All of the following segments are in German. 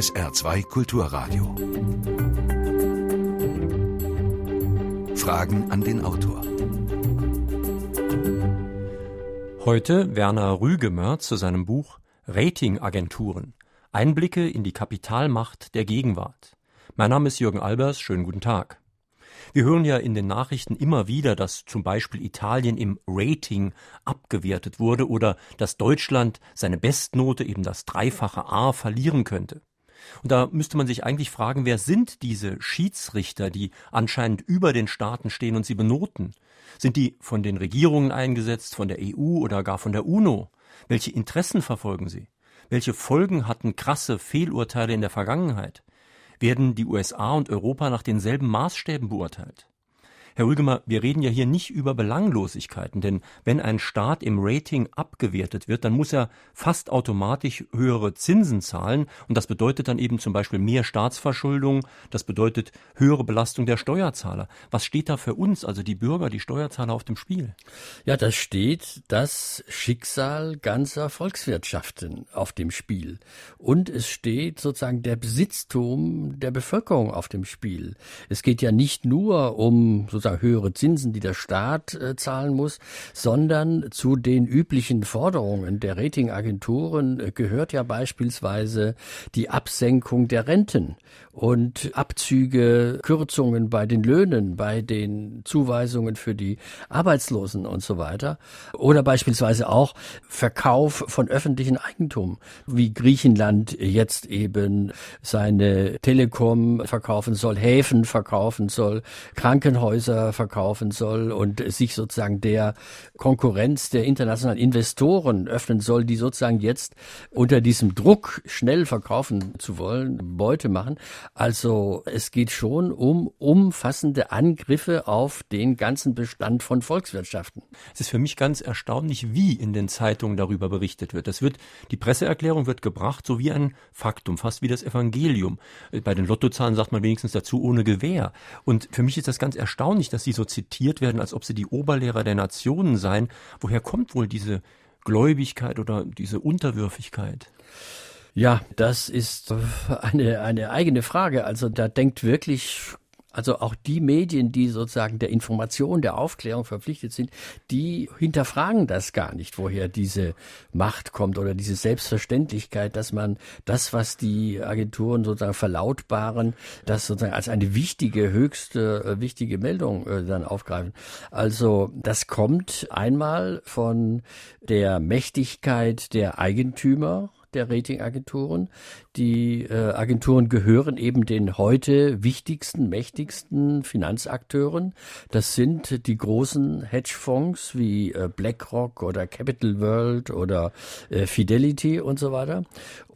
SR2 Kulturradio. Fragen an den Autor. Heute Werner Rügemer zu seinem Buch Ratingagenturen. Einblicke in die Kapitalmacht der Gegenwart. Mein Name ist Jürgen Albers. Schönen guten Tag. Wir hören ja in den Nachrichten immer wieder, dass zum Beispiel Italien im Rating abgewertet wurde oder dass Deutschland seine Bestnote, eben das dreifache A, verlieren könnte. Und da müsste man sich eigentlich fragen, wer sind diese Schiedsrichter, die anscheinend über den Staaten stehen und sie benoten? Sind die von den Regierungen eingesetzt, von der EU oder gar von der UNO? Welche Interessen verfolgen sie? Welche Folgen hatten krasse Fehlurteile in der Vergangenheit? Werden die USA und Europa nach denselben Maßstäben beurteilt? Herr Rügemer, wir reden ja hier nicht über Belanglosigkeiten, denn wenn ein Staat im Rating abgewertet wird, dann muss er fast automatisch höhere Zinsen zahlen und das bedeutet dann eben zum Beispiel mehr Staatsverschuldung, das bedeutet höhere Belastung der Steuerzahler. Was steht da für uns, also die Bürger, die Steuerzahler auf dem Spiel? Ja, da steht das Schicksal ganzer Volkswirtschaften auf dem Spiel und es steht sozusagen der Besitztum der Bevölkerung auf dem Spiel. Es geht ja nicht nur um sozusagen höhere Zinsen, die der Staat äh, zahlen muss, sondern zu den üblichen Forderungen der Ratingagenturen äh, gehört ja beispielsweise die Absenkung der Renten und Abzüge, Kürzungen bei den Löhnen, bei den Zuweisungen für die Arbeitslosen und so weiter. Oder beispielsweise auch Verkauf von öffentlichen Eigentum, wie Griechenland jetzt eben seine Telekom verkaufen soll, Häfen verkaufen soll, Krankenhäuser verkaufen soll und sich sozusagen der Konkurrenz der internationalen Investoren öffnen soll, die sozusagen jetzt unter diesem Druck schnell verkaufen zu wollen, Beute machen. Also es geht schon um umfassende Angriffe auf den ganzen Bestand von Volkswirtschaften. Es ist für mich ganz erstaunlich, wie in den Zeitungen darüber berichtet wird. Das wird, die Presseerklärung wird gebracht, so wie ein Faktum, fast wie das Evangelium. Bei den Lottozahlen sagt man wenigstens dazu ohne Gewehr. Und für mich ist das ganz erstaunlich, dass sie so zitiert werden, als ob sie die Oberlehrer der Nationen seien. Woher kommt wohl diese Gläubigkeit oder diese Unterwürfigkeit? Ja, das ist eine, eine eigene Frage. Also da denkt wirklich also auch die Medien, die sozusagen der Information, der Aufklärung verpflichtet sind, die hinterfragen das gar nicht, woher diese Macht kommt oder diese Selbstverständlichkeit, dass man das, was die Agenturen sozusagen verlautbaren, das sozusagen als eine wichtige, höchste, äh, wichtige Meldung äh, dann aufgreifen. Also das kommt einmal von der Mächtigkeit der Eigentümer der Ratingagenturen. Die äh, Agenturen gehören eben den heute wichtigsten, mächtigsten Finanzakteuren. Das sind die großen Hedgefonds wie äh, BlackRock oder Capital World oder äh, Fidelity und so weiter,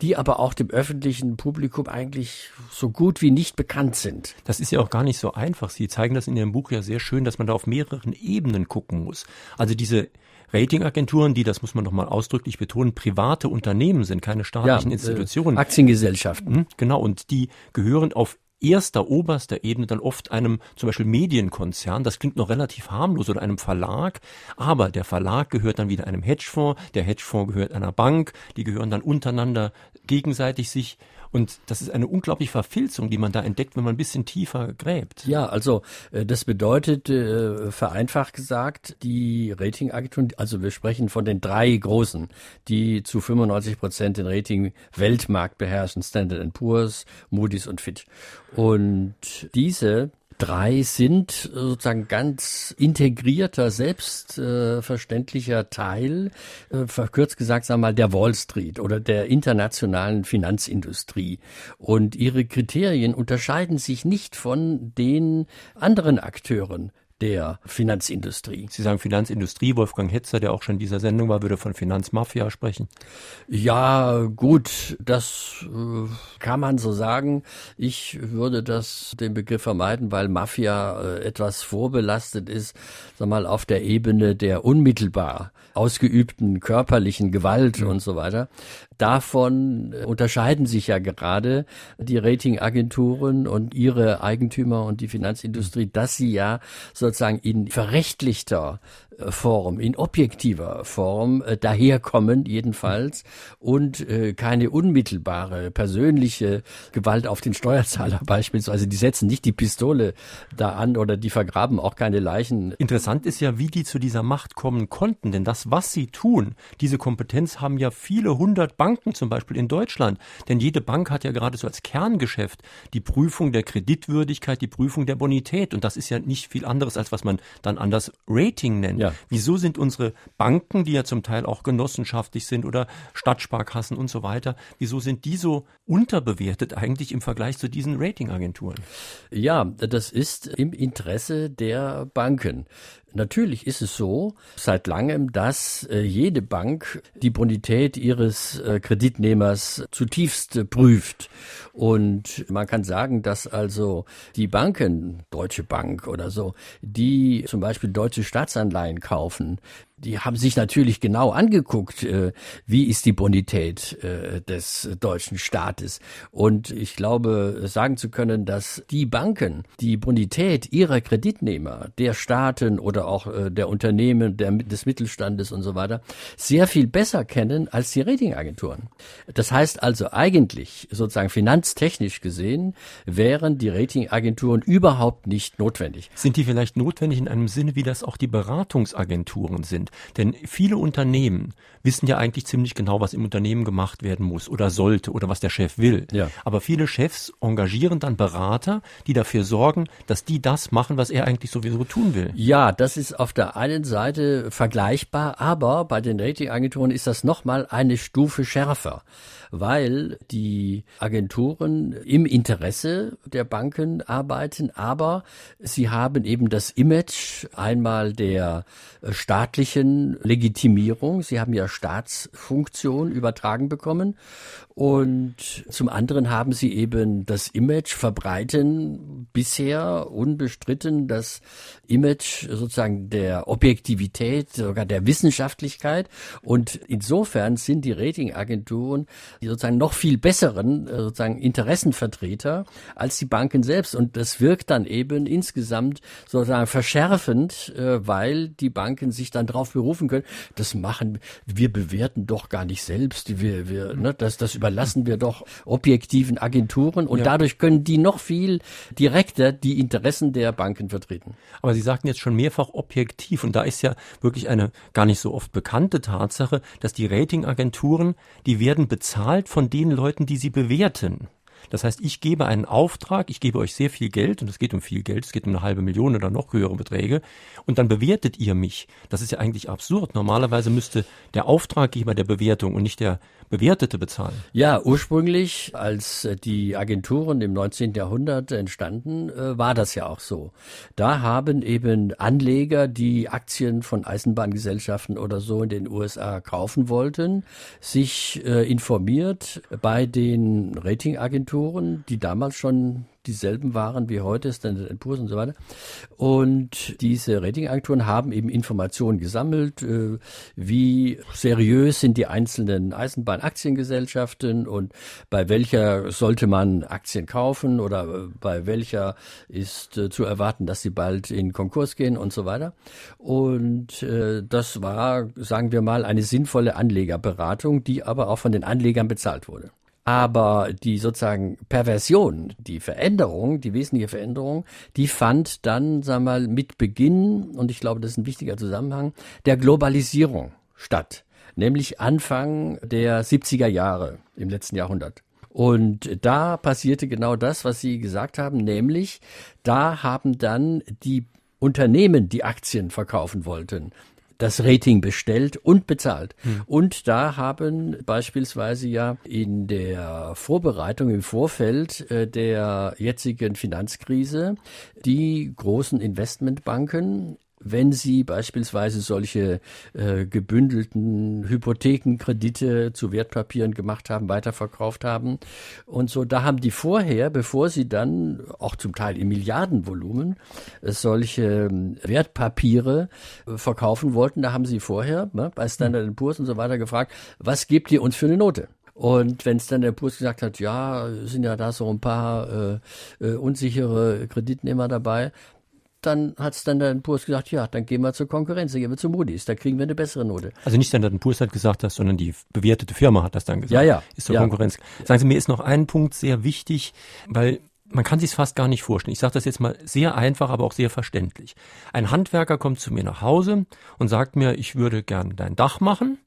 die aber auch dem öffentlichen Publikum eigentlich so gut wie nicht bekannt sind. Das ist ja auch gar nicht so einfach. Sie zeigen das in Ihrem Buch ja sehr schön, dass man da auf mehreren Ebenen gucken muss. Also diese Ratingagenturen, die, das muss man noch mal ausdrücklich betonen, private Unternehmen sind, keine staatlichen ja, äh, Institutionen. Aktiengesellschaften. Hm, genau, und die gehören auf erster, oberster Ebene dann oft einem zum Beispiel Medienkonzern, das klingt noch relativ harmlos, oder einem Verlag, aber der Verlag gehört dann wieder einem Hedgefonds, der Hedgefonds gehört einer Bank, die gehören dann untereinander gegenseitig sich und das ist eine unglaubliche Verfilzung, die man da entdeckt, wenn man ein bisschen tiefer gräbt. Ja, also äh, das bedeutet, äh, vereinfacht gesagt, die Ratingagenturen, also wir sprechen von den drei großen, die zu 95 Prozent den Rating-Weltmarkt beherrschen, Standard Poor's, Moody's und Fitch. Und diese drei sind sozusagen ganz integrierter, selbstverständlicher äh, Teil, äh, verkürzt gesagt, sagen wir mal, der Wall Street oder der internationalen Finanzindustrie. Und ihre Kriterien unterscheiden sich nicht von den anderen Akteuren der Finanzindustrie. Sie sagen Finanzindustrie, Wolfgang Hetzer, der auch schon in dieser Sendung war, würde von Finanzmafia sprechen. Ja, gut, das äh, kann man so sagen. Ich würde das den Begriff vermeiden, weil Mafia äh, etwas vorbelastet ist, sag mal auf der Ebene der unmittelbar ausgeübten körperlichen Gewalt mhm. und so weiter. Davon äh, unterscheiden sich ja gerade die Ratingagenturen und ihre Eigentümer und die Finanzindustrie, dass sie ja so sozusagen in verrechtlichter äh, Form, in objektiver Form äh, daherkommen jedenfalls und äh, keine unmittelbare persönliche Gewalt auf den Steuerzahler beispielsweise. Die setzen nicht die Pistole da an oder die vergraben auch keine Leichen. Interessant ist ja, wie die zu dieser Macht kommen konnten, denn das, was sie tun, diese Kompetenz haben ja viele hundert Banken zum Beispiel in Deutschland, denn jede Bank hat ja gerade so als Kerngeschäft die Prüfung der Kreditwürdigkeit, die Prüfung der Bonität und das ist ja nicht viel anderes als was man dann anders Rating nennt. Ja. Wieso sind unsere Banken, die ja zum Teil auch genossenschaftlich sind oder Stadtsparkassen und so weiter, wieso sind die so unterbewertet eigentlich im Vergleich zu diesen Ratingagenturen? Ja, das ist im Interesse der Banken. Natürlich ist es so seit langem, dass äh, jede Bank die Bonität ihres äh, Kreditnehmers zutiefst äh, prüft. Und man kann sagen, dass also die Banken, Deutsche Bank oder so, die zum Beispiel deutsche Staatsanleihen kaufen, die haben sich natürlich genau angeguckt, äh, wie ist die Bonität äh, des deutschen Staates. Und ich glaube, sagen zu können, dass die Banken die Bonität ihrer Kreditnehmer, der Staaten oder auch äh, der Unternehmen, der, des Mittelstandes und so weiter, sehr viel besser kennen als die Ratingagenturen. Das heißt also eigentlich, sozusagen finanztechnisch gesehen, wären die Ratingagenturen überhaupt nicht notwendig. Sind die vielleicht notwendig in einem Sinne, wie das auch die Beratungsagenturen sind? Denn viele Unternehmen wissen ja eigentlich ziemlich genau, was im Unternehmen gemacht werden muss oder sollte oder was der Chef will. Ja. Aber viele Chefs engagieren dann Berater, die dafür sorgen, dass die das machen, was er eigentlich sowieso tun will. Ja, das ist auf der einen Seite vergleichbar, aber bei den Ratingagenturen ist das nochmal eine Stufe schärfer weil die Agenturen im Interesse der Banken arbeiten, aber sie haben eben das Image einmal der äh, staatlichen Legitimierung. Sie haben ja Staatsfunktion übertragen bekommen und zum anderen haben sie eben das Image verbreiten bisher unbestritten das Image sozusagen der Objektivität, sogar der Wissenschaftlichkeit. Und insofern sind die Ratingagenturen die sozusagen noch viel besseren äh, sozusagen Interessenvertreter als die Banken selbst. Und das wirkt dann eben insgesamt sozusagen verschärfend, äh, weil die Banken sich dann darauf berufen können, das machen, wir bewerten doch gar nicht selbst, wir, wir, ne, das, das überlassen wir doch objektiven Agenturen und ja. dadurch können die noch viel direkter die Interessen der Banken vertreten. Aber Sie sagten jetzt schon mehrfach objektiv und da ist ja wirklich eine gar nicht so oft bekannte Tatsache, dass die Ratingagenturen, die werden bezahlt von den Leuten, die sie bewerten. Das heißt, ich gebe einen Auftrag, ich gebe euch sehr viel Geld und es geht um viel Geld, es geht um eine halbe Million oder noch höhere Beträge und dann bewertet ihr mich. Das ist ja eigentlich absurd. Normalerweise müsste der Auftraggeber der Bewertung und nicht der Bewertete bezahlen. Ja, ursprünglich, als die Agenturen im 19. Jahrhundert entstanden, äh, war das ja auch so. Da haben eben Anleger, die Aktien von Eisenbahngesellschaften oder so in den USA kaufen wollten, sich äh, informiert bei den Ratingagenturen Agenturen, die damals schon dieselben waren wie heute, Standard Poor's und so weiter. Und diese Ratingagenturen haben eben Informationen gesammelt, äh, wie seriös sind die einzelnen Eisenbahnaktiengesellschaften und bei welcher sollte man Aktien kaufen oder bei welcher ist äh, zu erwarten, dass sie bald in Konkurs gehen und so weiter. Und äh, das war, sagen wir mal, eine sinnvolle Anlegerberatung, die aber auch von den Anlegern bezahlt wurde. Aber die sozusagen Perversion, die Veränderung, die wesentliche Veränderung, die fand dann, sagen wir mal, mit Beginn, und ich glaube, das ist ein wichtiger Zusammenhang, der Globalisierung statt. Nämlich Anfang der 70er Jahre im letzten Jahrhundert. Und da passierte genau das, was Sie gesagt haben, nämlich da haben dann die Unternehmen, die Aktien verkaufen wollten, das Rating bestellt und bezahlt. Hm. Und da haben beispielsweise ja in der Vorbereitung im Vorfeld äh, der jetzigen Finanzkrise die großen Investmentbanken wenn Sie beispielsweise solche äh, gebündelten Hypothekenkredite zu Wertpapieren gemacht haben, weiterverkauft haben und so, da haben die vorher, bevor sie dann auch zum Teil im Milliardenvolumen äh, solche äh, Wertpapiere verkaufen wollten, da haben sie vorher ne, bei Standard Poor's und so weiter gefragt, was gebt ihr uns für eine Note? Und wenn es dann der Poor's gesagt hat, ja, sind ja da so ein paar äh, äh, unsichere Kreditnehmer dabei, dann hat Standard Poor's gesagt, ja, dann gehen wir zur Konkurrenz, dann gehen wir zu Moody's, da kriegen wir eine bessere Note. Also nicht Standard Poor's hat gesagt das, sondern die bewertete Firma hat das dann gesagt. Ja, ja. Ist zur ja. Konkurrenz. Sagen Sie, mir ist noch ein Punkt sehr wichtig, weil man kann sich fast gar nicht vorstellen. Ich sage das jetzt mal sehr einfach, aber auch sehr verständlich. Ein Handwerker kommt zu mir nach Hause und sagt mir, ich würde gern dein Dach machen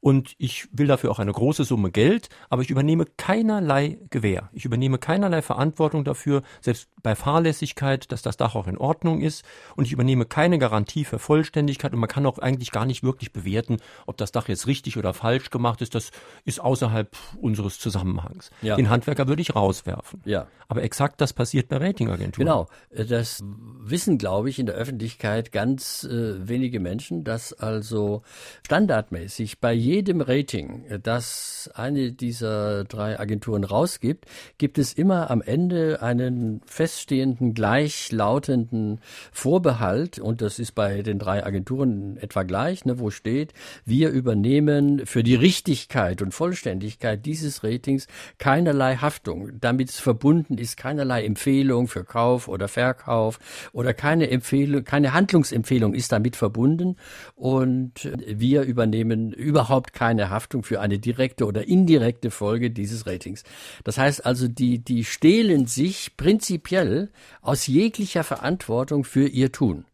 und ich will dafür auch eine große Summe Geld, aber ich übernehme keinerlei Gewähr. Ich übernehme keinerlei Verantwortung dafür, selbst bei Fahrlässigkeit, dass das Dach auch in Ordnung ist und ich übernehme keine Garantie für Vollständigkeit und man kann auch eigentlich gar nicht wirklich bewerten, ob das Dach jetzt richtig oder falsch gemacht ist. Das ist außerhalb unseres Zusammenhangs. Ja. Den Handwerker würde ich rauswerfen. Ja. Aber exakt das passiert bei Ratingagenturen. Genau. Das wissen, glaube ich, in der Öffentlichkeit ganz äh, wenige Menschen, dass also standardmäßig bei jedem Rating, das eine dieser drei Agenturen rausgibt, gibt es immer am Ende einen feststehenden, gleichlautenden Vorbehalt. Und das ist bei den drei Agenturen etwa gleich, ne, wo steht, wir übernehmen für die Richtigkeit und Vollständigkeit dieses Ratings keinerlei Haftung. Damit verbunden ist keinerlei Empfehlung für Kauf oder Verkauf oder keine Empfehlung, keine Handlungsempfehlung ist damit verbunden. Und wir übernehmen überhaupt überhaupt keine Haftung für eine direkte oder indirekte Folge dieses Ratings. Das heißt also, die, die stehlen sich prinzipiell aus jeglicher Verantwortung für ihr Tun.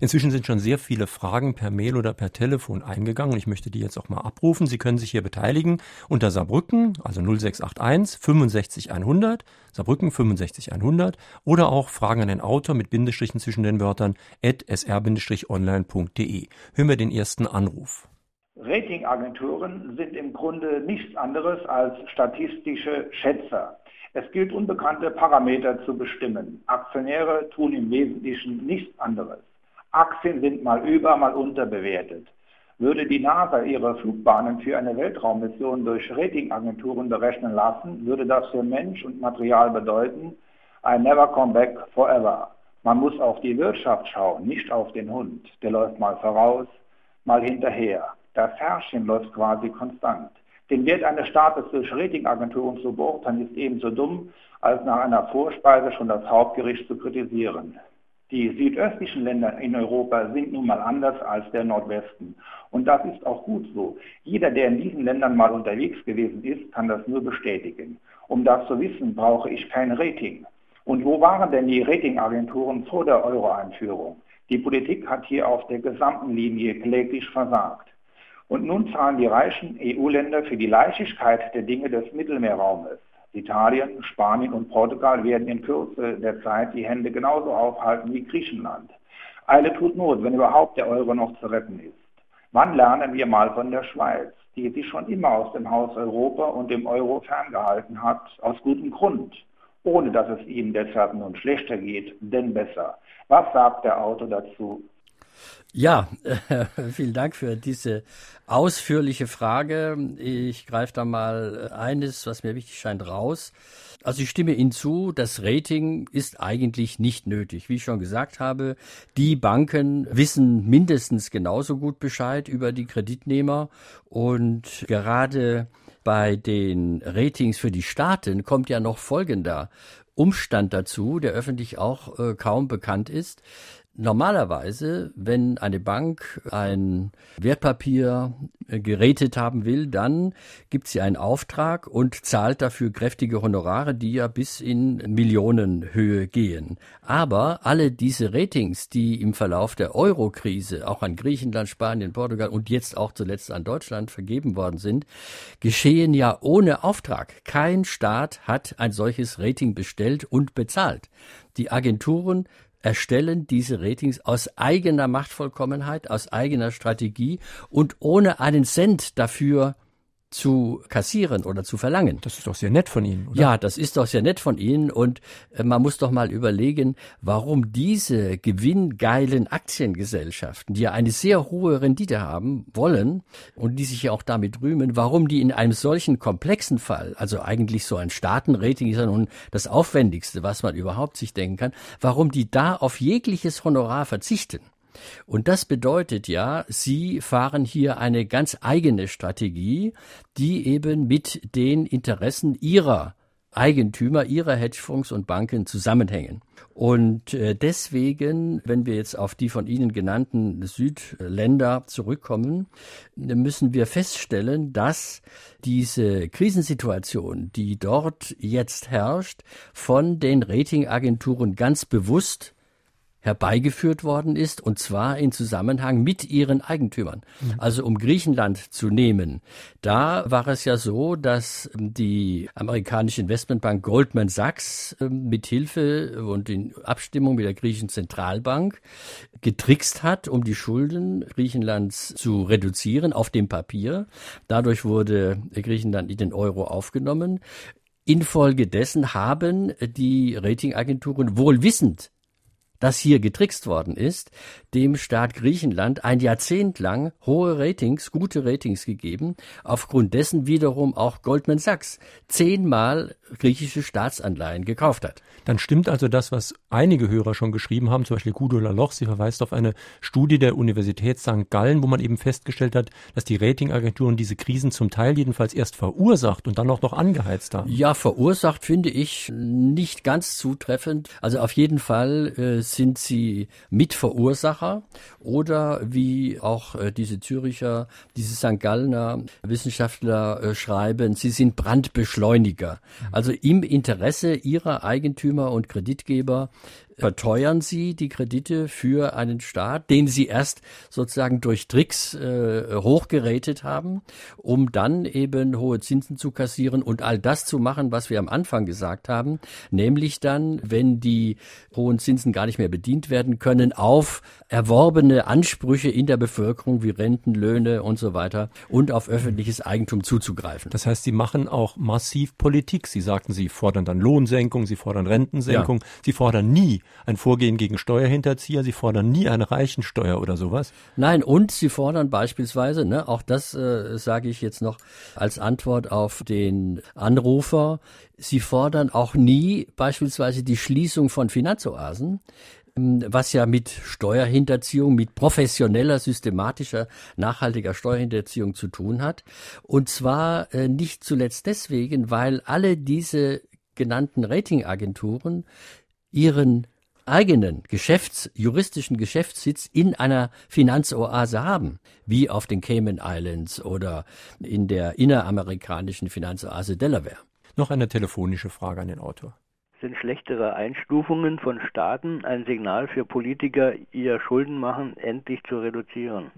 Inzwischen sind schon sehr viele Fragen per Mail oder per Telefon eingegangen. Ich möchte die jetzt auch mal abrufen. Sie können sich hier beteiligen unter Saarbrücken, also 0681 65 100, Saarbrücken 65 100 oder auch Fragen an den Autor mit Bindestrichen zwischen den Wörtern at sr-online.de. Hören wir den ersten Anruf. Ratingagenturen sind im Grunde nichts anderes als statistische Schätzer. Es gilt unbekannte Parameter zu bestimmen. Aktionäre tun im Wesentlichen nichts anderes. Aktien sind mal über, mal unterbewertet. Würde die NASA ihre Flugbahnen für eine Weltraummission durch Ratingagenturen berechnen lassen, würde das für Mensch und Material bedeuten, I never come back forever. Man muss auf die Wirtschaft schauen, nicht auf den Hund. Der läuft mal voraus, mal hinterher. Das Herrchen läuft quasi konstant. Den Wert eines Staates durch Ratingagenturen zu beurteilen, ist ebenso dumm, als nach einer Vorspeise schon das Hauptgericht zu kritisieren. Die südöstlichen Länder in Europa sind nun mal anders als der Nordwesten. Und das ist auch gut so. Jeder, der in diesen Ländern mal unterwegs gewesen ist, kann das nur bestätigen. Um das zu wissen, brauche ich kein Rating. Und wo waren denn die Ratingagenturen vor der Euro-Einführung? Die Politik hat hier auf der gesamten Linie kläglich versagt. Und nun zahlen die reichen EU-Länder für die Leichtigkeit der Dinge des Mittelmeerraumes. Italien, Spanien und Portugal werden in Kürze der Zeit die Hände genauso aufhalten wie Griechenland. Eile tut Not, wenn überhaupt der Euro noch zu retten ist. Wann lernen wir mal von der Schweiz, die sich schon immer aus dem Haus Europa und dem Euro ferngehalten hat, aus gutem Grund, ohne dass es ihnen deshalb nun schlechter geht, denn besser. Was sagt der Autor dazu? Ja, äh, vielen Dank für diese ausführliche Frage. Ich greife da mal eines, was mir wichtig scheint, raus. Also ich stimme Ihnen zu, das Rating ist eigentlich nicht nötig. Wie ich schon gesagt habe, die Banken wissen mindestens genauso gut Bescheid über die Kreditnehmer und gerade bei den Ratings für die Staaten kommt ja noch folgender Umstand dazu, der öffentlich auch äh, kaum bekannt ist. Normalerweise, wenn eine Bank ein Wertpapier äh, gerätet haben will, dann gibt sie einen Auftrag und zahlt dafür kräftige Honorare, die ja bis in Millionenhöhe gehen. Aber alle diese Ratings, die im Verlauf der Euro-Krise auch an Griechenland, Spanien, Portugal und jetzt auch zuletzt an Deutschland vergeben worden sind, geschehen ja ohne Auftrag. Kein Staat hat ein solches Rating bestellt und bezahlt. Die Agenturen erstellen diese Ratings aus eigener Machtvollkommenheit, aus eigener Strategie und ohne einen Cent dafür zu kassieren oder zu verlangen. Das ist doch sehr nett von Ihnen, oder? Ja, das ist doch sehr nett von Ihnen und äh, man muss doch mal überlegen, warum diese gewinngeilen Aktiengesellschaften, die ja eine sehr hohe Rendite haben wollen und die sich ja auch damit rühmen, warum die in einem solchen komplexen Fall, also eigentlich so ein Staatenrating ist ja nun das aufwendigste, was man überhaupt sich denken kann, warum die da auf jegliches Honorar verzichten. Und das bedeutet ja, Sie fahren hier eine ganz eigene Strategie, die eben mit den Interessen Ihrer Eigentümer ihrer Hedgefonds und Banken zusammenhängen. Und äh, deswegen, wenn wir jetzt auf die von Ihnen genannten Südländer zurückkommen, müssen wir feststellen, dass diese Krisensituation, die dort jetzt herrscht, von den Ratingagenturen ganz bewusst herbeigeführt worden ist, und zwar in Zusammenhang mit ihren Eigentümern. Mhm. Also um Griechenland zu nehmen. Da war es ja so, dass die amerikanische Investmentbank Goldman Sachs ähm, mit Hilfe und in Abstimmung mit der griechischen Zentralbank getrickst hat, um die Schulden Griechenlands zu reduzieren auf dem Papier. Dadurch wurde Griechenland in den Euro aufgenommen. Infolgedessen haben die Ratingagenturen wohl wissend, dass hier getrickst worden ist, dem Staat Griechenland ein Jahrzehnt lang hohe Ratings, gute Ratings gegeben, aufgrund dessen wiederum auch Goldman Sachs zehnmal griechische Staatsanleihen gekauft hat. Dann stimmt also das, was einige Hörer schon geschrieben haben, zum Beispiel Guido Laloch, sie verweist auf eine Studie der Universität St. Gallen, wo man eben festgestellt hat, dass die Ratingagenturen diese Krisen zum Teil jedenfalls erst verursacht und dann auch noch angeheizt haben. Ja, verursacht finde ich nicht ganz zutreffend. Also auf jeden Fall äh, sind sie Mitverursacher oder wie auch äh, diese Züricher, diese St. Gallener Wissenschaftler äh, schreiben, sie sind Brandbeschleuniger. Also im Interesse ihrer Eigentümer und Kreditgeber verteuern sie die Kredite für einen Staat, den sie erst sozusagen durch Tricks äh, hochgerätet haben, um dann eben hohe Zinsen zu kassieren und all das zu machen, was wir am Anfang gesagt haben, nämlich dann, wenn die hohen Zinsen gar nicht mehr bedient werden können, auf erworbene Ansprüche in der Bevölkerung wie Renten, Löhne und so weiter und auf öffentliches Eigentum zuzugreifen. Das heißt, sie machen auch massiv Politik. Sie sagten, sie fordern dann Lohnsenkung, sie fordern Rentensenkung, ja. sie fordern nie ein Vorgehen gegen Steuerhinterzieher. Sie fordern nie eine Reichensteuer oder sowas. Nein, und sie fordern beispielsweise, ne, auch das äh, sage ich jetzt noch als Antwort auf den Anrufer, sie fordern auch nie beispielsweise die Schließung von Finanzoasen ähm, was ja mit Steuerhinterziehung, mit professioneller, systematischer, nachhaltiger Steuerhinterziehung zu tun hat. Und zwar äh, nicht zuletzt deswegen, weil alle diese genannten Ratingagenturen ihren eigenen Geschäfts, juristischen Geschäftssitz in einer Finanzoase haben, wie auf den Cayman Islands oder in der inneramerikanischen Finanzoase Delaware. Noch eine telefonische Frage an den Autor. Sind schlechtere Einstufungen von Staaten ein Signal für Politiker, ihr Schuldenmachen endlich zu reduzieren?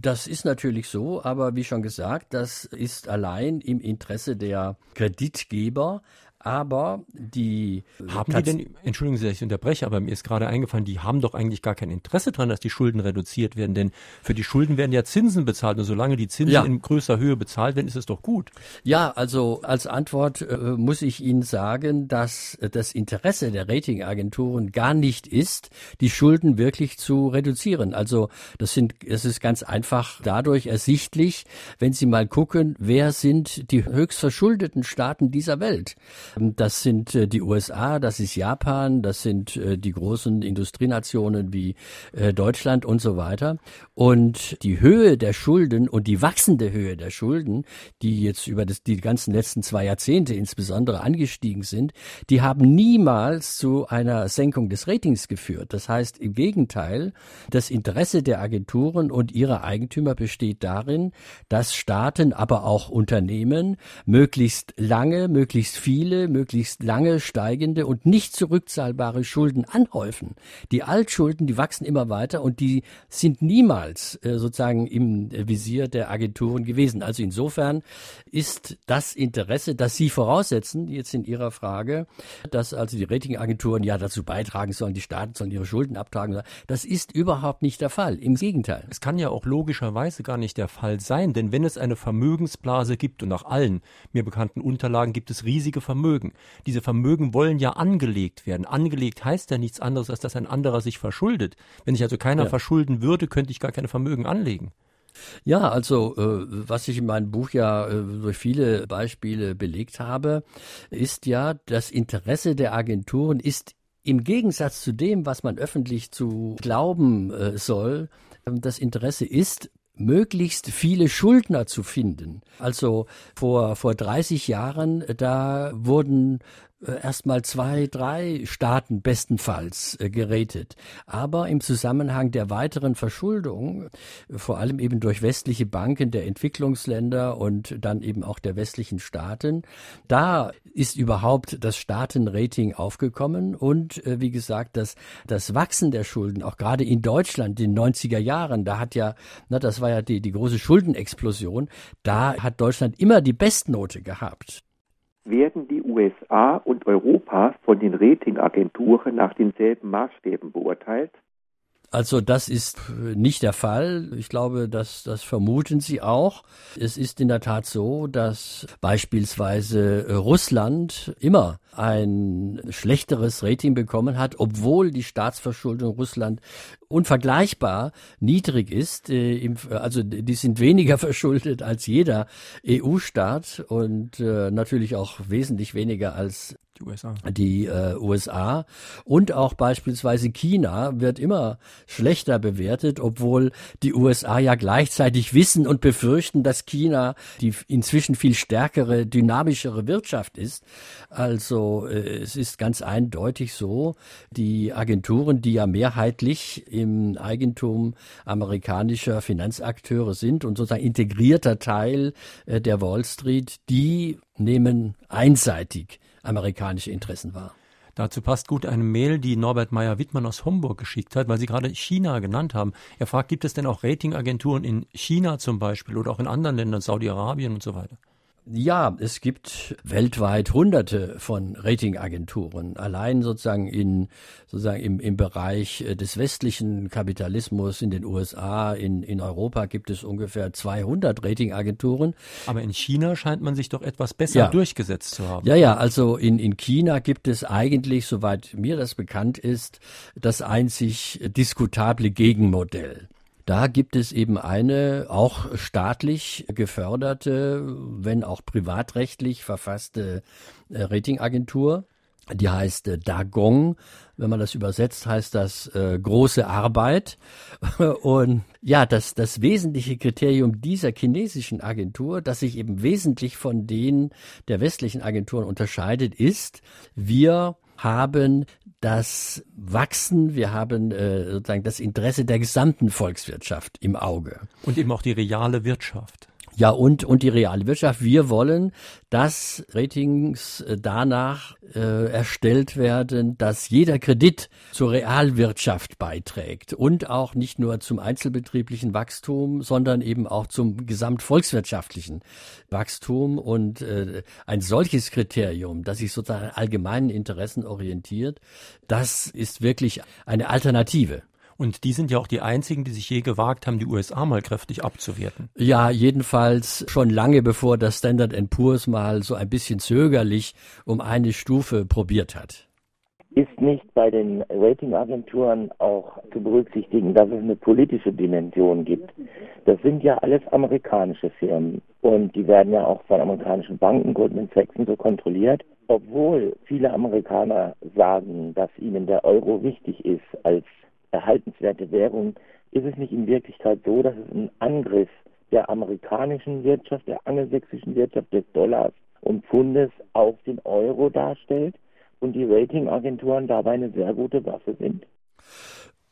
Das ist natürlich so, aber wie schon gesagt, das ist allein im Interesse der Kreditgeber, aber die haben die denn, entschuldigen Sie, dass ich unterbreche, aber mir ist gerade eingefallen, die haben doch eigentlich gar kein Interesse daran, dass die Schulden reduziert werden, denn für die Schulden werden ja Zinsen bezahlt und solange die Zinsen ja. in größer Höhe bezahlt werden, ist es doch gut. Ja, also als Antwort äh, muss ich Ihnen sagen, dass das Interesse der Ratingagenturen gar nicht ist, die Schulden wirklich zu reduzieren. Also das sind, es ist ganz einfach dadurch ersichtlich, wenn Sie mal gucken, wer sind die höchst verschuldeten Staaten dieser Welt. Das sind äh, die USA, das ist Japan, das sind äh, die großen Industrienationen wie äh, Deutschland und so weiter. Und die Höhe der Schulden und die wachsende Höhe der Schulden, die jetzt über das, die ganzen letzten zwei Jahrzehnte insbesondere angestiegen sind, die haben niemals zu einer Senkung des Ratings geführt. Das heißt im Gegenteil, das Interesse der Agenturen und ihrer Eigentümer besteht darin, dass Staaten, aber auch Unternehmen möglichst lange, möglichst viele möglichst lange steigende und nicht zurückzahlbare Schulden anhäufen. Die Altschulden, die wachsen immer weiter und die sind niemals äh, sozusagen im Visier der Agenturen gewesen. Also insofern ist das Interesse, das Sie voraussetzen, jetzt in Ihrer Frage, dass also die Ratingagenturen ja dazu beitragen sollen, die Staaten sollen ihre Schulden abtragen, das ist überhaupt nicht der Fall. Im Gegenteil. Es kann ja auch logischerweise gar nicht der Fall sein, denn wenn es eine Vermögensblase gibt und nach allen mir bekannten Unterlagen gibt es riesige Vermögen, Vermögen. Diese Vermögen wollen ja angelegt werden. Angelegt heißt ja nichts anderes, als dass ein anderer sich verschuldet. Wenn sich also keiner ja. verschulden würde, könnte ich gar keine Vermögen anlegen. Ja, also äh, was ich in meinem Buch ja äh, durch viele Beispiele belegt habe, ist ja, das Interesse der Agenturen ist im Gegensatz zu dem, was man öffentlich zu glauben äh, soll, das Interesse ist möglichst viele Schuldner zu finden. Also vor, vor 30 Jahren, da wurden äh, erstmal zwei, drei Staaten bestenfalls äh, gerätet. Aber im Zusammenhang der weiteren Verschuldung, vor allem eben durch westliche Banken der Entwicklungsländer und dann eben auch der westlichen Staaten, da ist überhaupt das Staatenrating aufgekommen und äh, wie gesagt, das, das Wachsen der Schulden, auch gerade in Deutschland in den 90er Jahren, da hat ja, na, das war ja die, die große Schuldenexplosion, da hat Deutschland immer die Bestnote gehabt werden die USA und Europa von den Ratingagenturen nach denselben Maßstäben beurteilt? Also das ist nicht der Fall. Ich glaube, dass das vermuten Sie auch. Es ist in der Tat so, dass beispielsweise Russland immer ein schlechteres Rating bekommen hat, obwohl die Staatsverschuldung Russland unvergleichbar niedrig ist. Äh, also die sind weniger verschuldet als jeder EU-Staat und äh, natürlich auch wesentlich weniger als die USA. Die äh, USA und auch beispielsweise China wird immer schlechter bewertet, obwohl die USA ja gleichzeitig wissen und befürchten, dass China die inzwischen viel stärkere, dynamischere Wirtschaft ist. Also äh, es ist ganz eindeutig so, die Agenturen, die ja mehrheitlich im Eigentum amerikanischer Finanzakteure sind und sozusagen integrierter Teil äh, der Wall Street, die nehmen einseitig amerikanische Interessen wahr. Dazu passt gut eine Mail, die Norbert Meyer-Wittmann aus Homburg geschickt hat, weil Sie gerade China genannt haben. Er fragt, gibt es denn auch Ratingagenturen in China zum Beispiel oder auch in anderen Ländern, Saudi-Arabien und so weiter? Ja, es gibt weltweit hunderte von Ratingagenturen. Allein sozusagen in, sozusagen im, im Bereich äh, des westlichen Kapitalismus in den USA, in, in Europa gibt es ungefähr 200 Ratingagenturen. Aber in China scheint man sich doch etwas besser ja. durchgesetzt zu haben. Ja, ja, also in, in China gibt es eigentlich, soweit mir das bekannt ist, das einzig diskutable Gegenmodell. Da gibt es eben eine auch staatlich geförderte, wenn auch privatrechtlich verfasste äh, Ratingagentur. Die heißt äh, Dagong. Wenn man das übersetzt, heißt das äh, große Arbeit. Und ja, das, das wesentliche Kriterium dieser chinesischen Agentur, das sich eben wesentlich von denen der westlichen Agenturen unterscheidet, ist, wir haben das Wachsen, wir haben äh, sozusagen das Interesse der gesamten Volkswirtschaft im Auge. Und eben auch die reale Wirtschaft. Ja, und, und die reale Wirtschaft. Wir wollen, dass Ratings äh, danach äh, erstellt werden, dass jeder Kredit zur Realwirtschaft beiträgt und auch nicht nur zum einzelbetrieblichen Wachstum, sondern eben auch zum gesamtvolkswirtschaftlichen Wachstum. Und äh, ein solches Kriterium, das sich sozusagen an allgemeinen Interessen orientiert, das ist wirklich eine Alternative. Und die sind ja auch die einzigen, die sich je gewagt haben, die USA mal kräftig abzuwerten. Ja, jedenfalls schon lange bevor das Standard Poor's mal so ein bisschen zögerlich um eine Stufe probiert hat. Ist nicht bei den Ratingagenturen auch zu berücksichtigen, dass es eine politische Dimension gibt? Das sind ja alles amerikanische Firmen und die werden ja auch von amerikanischen Banken, Goldman Sachs und so kontrolliert. Obwohl viele Amerikaner sagen, dass ihnen der Euro wichtig ist als erhaltenswerte Währung, ist es nicht in Wirklichkeit so, dass es ein Angriff der amerikanischen Wirtschaft, der angelsächsischen Wirtschaft, des Dollars und Pfundes auf den Euro darstellt und die Ratingagenturen dabei eine sehr gute Waffe sind?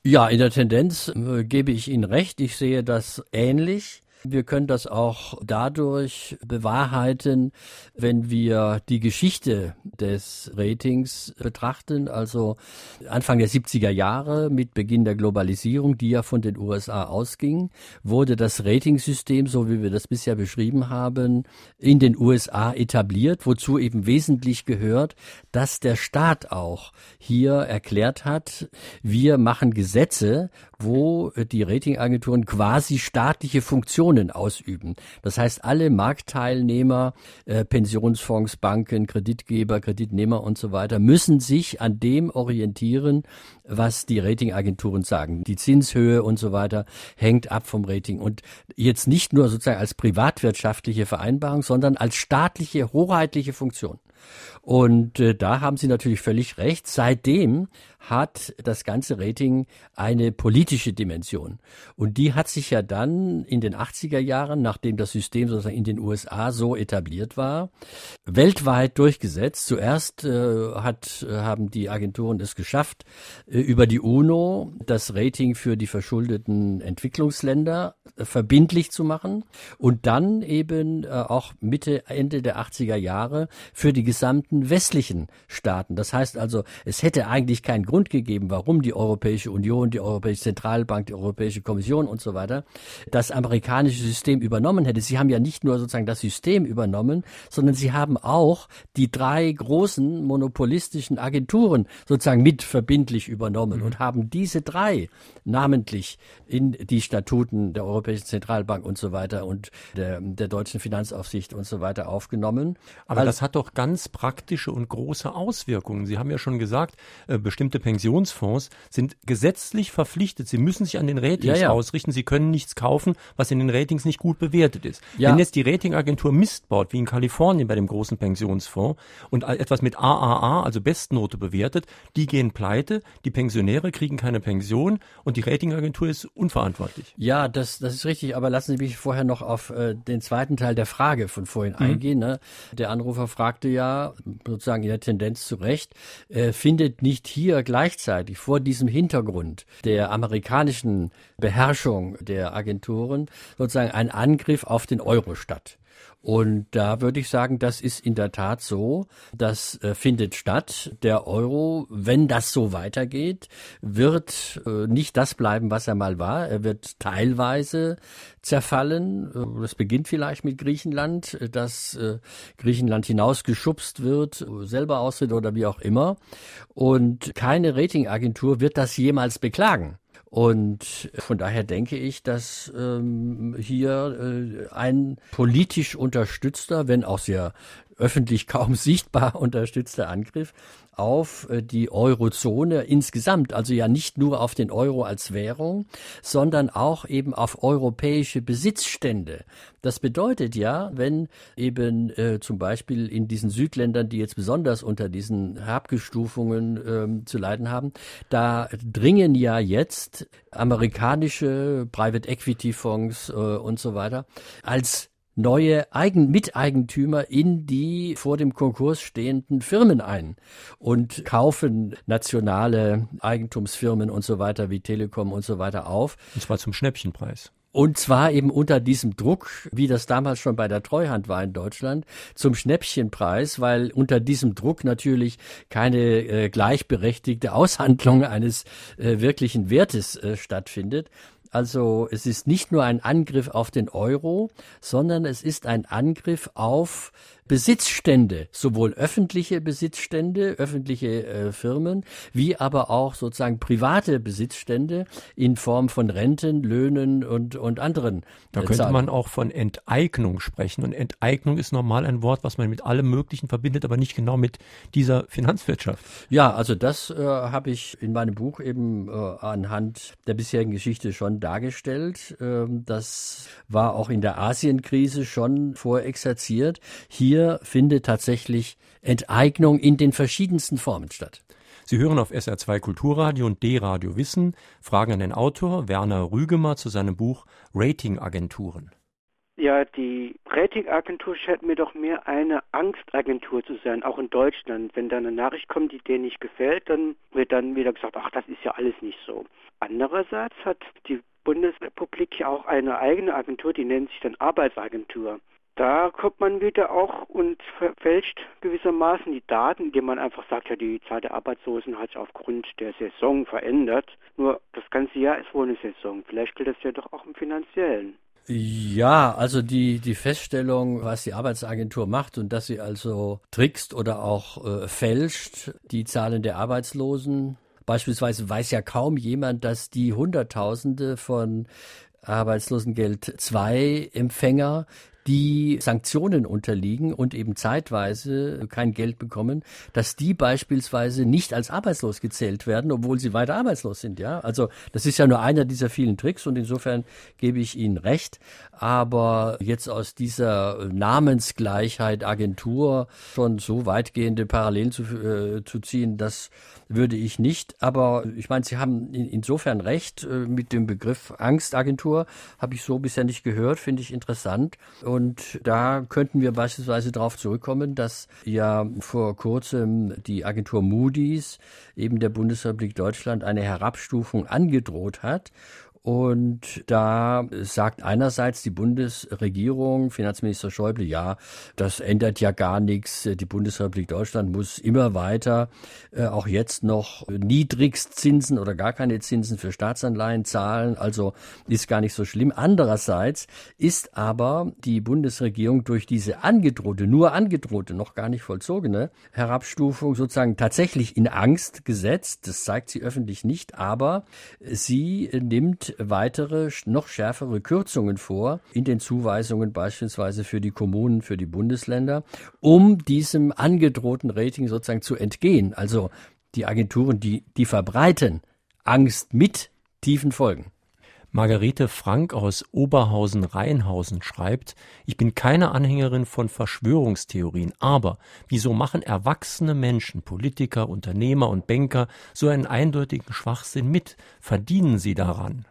Ja, in der Tendenz äh, gebe ich Ihnen recht. Ich sehe das ähnlich. Wir können das auch dadurch bewahrheiten, wenn wir die Geschichte des Ratings betrachten. Also Anfang der 70er Jahre mit Beginn der Globalisierung, die ja von den USA ausging, wurde das Ratingsystem, so wie wir das bisher beschrieben haben, in den USA etabliert, wozu eben wesentlich gehört, dass der Staat auch hier erklärt hat, wir machen Gesetze, wo die Ratingagenturen quasi staatliche Funktionen ausüben. Das heißt, alle Marktteilnehmer, äh, Pensionsfonds, Banken, Kreditgeber, Kreditnehmer und so weiter müssen sich an dem orientieren, was die Ratingagenturen sagen. Die Zinshöhe und so weiter hängt ab vom Rating und jetzt nicht nur sozusagen als privatwirtschaftliche Vereinbarung, sondern als staatliche, hoheitliche Funktion. Und äh, da haben Sie natürlich völlig recht. Seitdem hat das ganze Rating eine politische Dimension. Und die hat sich ja dann in den 80er Jahren, nachdem das System sozusagen in den USA so etabliert war, weltweit durchgesetzt. Zuerst äh, hat, äh, haben die Agenturen es geschafft, äh, über die UNO das Rating für die verschuldeten Entwicklungsländer äh, verbindlich zu machen und dann eben äh, auch Mitte, Ende der 80er Jahre für die gesamten westlichen Staaten. Das heißt also, es hätte eigentlich keinen Grund gegeben, warum die Europäische Union, die Europäische Zentralbank, die Europäische Kommission und so weiter das amerikanische System übernommen hätte. Sie haben ja nicht nur sozusagen das System übernommen, sondern sie haben auch die drei großen monopolistischen Agenturen sozusagen mit verbindlich übernommen mhm. und haben diese drei namentlich in die Statuten der Europäischen Zentralbank und so weiter und der, der deutschen Finanzaufsicht und so weiter aufgenommen. Aber also, das hat doch ganz praktische und große Auswirkungen. Sie haben ja schon gesagt, äh, bestimmte Pensionsfonds sind gesetzlich verpflichtet. Sie müssen sich an den Ratings ja, ja. ausrichten. Sie können nichts kaufen, was in den Ratings nicht gut bewertet ist. Ja. Wenn jetzt die Ratingagentur Mist baut, wie in Kalifornien bei dem großen Pensionsfonds, und etwas mit AAA, also Bestnote bewertet, die gehen pleite, die Pensionäre kriegen keine Pension und die Ratingagentur ist unverantwortlich. Ja, das, das ist richtig, aber lassen Sie mich vorher noch auf äh, den zweiten Teil der Frage von vorhin mhm. eingehen. Ne? Der Anrufer fragte ja, sozusagen in der Tendenz zu Recht, äh, findet nicht hier gleichzeitig vor diesem Hintergrund der amerikanischen Beherrschung der Agenturen sozusagen ein Angriff auf den Euro statt. Und da würde ich sagen, das ist in der Tat so. Das äh, findet statt. Der Euro, wenn das so weitergeht, wird äh, nicht das bleiben, was er mal war. Er wird teilweise zerfallen. Äh, das beginnt vielleicht mit Griechenland, äh, dass äh, Griechenland hinausgeschubst wird, selber austritt oder wie auch immer. Und keine Ratingagentur wird das jemals beklagen. Und von daher denke ich, dass ähm, hier äh, ein politisch unterstützter, wenn auch sehr öffentlich kaum sichtbar unterstützter Angriff auf äh, die Eurozone insgesamt, also ja nicht nur auf den Euro als Währung, sondern auch eben auf europäische Besitzstände. Das bedeutet ja, wenn eben äh, zum Beispiel in diesen Südländern, die jetzt besonders unter diesen Herabgestufungen ähm, zu leiden haben, da dringen ja jetzt amerikanische Private Equity Fonds äh, und so weiter als neue Eigen Miteigentümer in die vor dem Konkurs stehenden Firmen ein und kaufen nationale Eigentumsfirmen und so weiter wie Telekom und so weiter auf. Und zwar zum Schnäppchenpreis. Und zwar eben unter diesem Druck, wie das damals schon bei der Treuhand war in Deutschland, zum Schnäppchenpreis, weil unter diesem Druck natürlich keine äh, gleichberechtigte Aushandlung eines äh, wirklichen Wertes äh, stattfindet. Also es ist nicht nur ein Angriff auf den Euro, sondern es ist ein Angriff auf Besitzstände, sowohl öffentliche Besitzstände, öffentliche äh, Firmen, wie aber auch sozusagen private Besitzstände in Form von Renten, Löhnen und, und anderen. Da äh, könnte Zahlen. man auch von Enteignung sprechen. Und Enteignung ist normal ein Wort, was man mit allem Möglichen verbindet, aber nicht genau mit dieser Finanzwirtschaft. Ja, also das äh, habe ich in meinem Buch eben äh, anhand der bisherigen Geschichte schon dargestellt. Ähm, das war auch in der Asienkrise schon vorexerziert. Hier hier findet tatsächlich Enteignung in den verschiedensten Formen statt. Sie hören auf SR2 Kulturradio und D-Radio Wissen, fragen an den Autor Werner Rügemer zu seinem Buch Ratingagenturen. Ja, die Ratingagentur scheint mir doch mehr eine Angstagentur zu sein, auch in Deutschland. Wenn da eine Nachricht kommt, die denen nicht gefällt, dann wird dann wieder gesagt, ach, das ist ja alles nicht so. Andererseits hat die Bundesrepublik ja auch eine eigene Agentur, die nennt sich dann Arbeitsagentur. Da kommt man wieder auch und verfälscht gewissermaßen die Daten, indem man einfach sagt, ja, die Zahl der Arbeitslosen hat sich aufgrund der Saison verändert. Nur das ganze Jahr ist wohl eine Saison. Vielleicht gilt das ja doch auch im Finanziellen. Ja, also die, die Feststellung, was die Arbeitsagentur macht und dass sie also trickst oder auch äh, fälscht, die Zahlen der Arbeitslosen. Beispielsweise weiß ja kaum jemand, dass die Hunderttausende von Arbeitslosengeld 2 Empfänger die Sanktionen unterliegen und eben zeitweise kein Geld bekommen, dass die beispielsweise nicht als arbeitslos gezählt werden, obwohl sie weiter arbeitslos sind. Ja, also das ist ja nur einer dieser vielen Tricks und insofern gebe ich Ihnen recht. Aber jetzt aus dieser Namensgleichheit Agentur schon so weitgehende Parallelen zu, äh, zu ziehen, das würde ich nicht. Aber ich meine, Sie haben in, insofern recht äh, mit dem Begriff Angstagentur, habe ich so bisher nicht gehört, finde ich interessant. Und da könnten wir beispielsweise darauf zurückkommen, dass ja vor kurzem die Agentur Moody's eben der Bundesrepublik Deutschland eine Herabstufung angedroht hat und da sagt einerseits die Bundesregierung, Finanzminister Schäuble, ja, das ändert ja gar nichts. Die Bundesrepublik Deutschland muss immer weiter, äh, auch jetzt noch Niedrigstzinsen oder gar keine Zinsen für Staatsanleihen zahlen. Also ist gar nicht so schlimm. Andererseits ist aber die Bundesregierung durch diese angedrohte, nur angedrohte, noch gar nicht vollzogene Herabstufung sozusagen tatsächlich in Angst gesetzt. Das zeigt sie öffentlich nicht, aber sie nimmt weitere, noch schärfere Kürzungen vor in den Zuweisungen beispielsweise für die Kommunen, für die Bundesländer, um diesem angedrohten Rating sozusagen zu entgehen. Also die Agenturen, die, die verbreiten Angst mit tiefen Folgen. Margarete Frank aus Oberhausen-Rheinhausen schreibt, ich bin keine Anhängerin von Verschwörungstheorien, aber wieso machen erwachsene Menschen, Politiker, Unternehmer und Banker so einen eindeutigen Schwachsinn mit? Verdienen sie daran?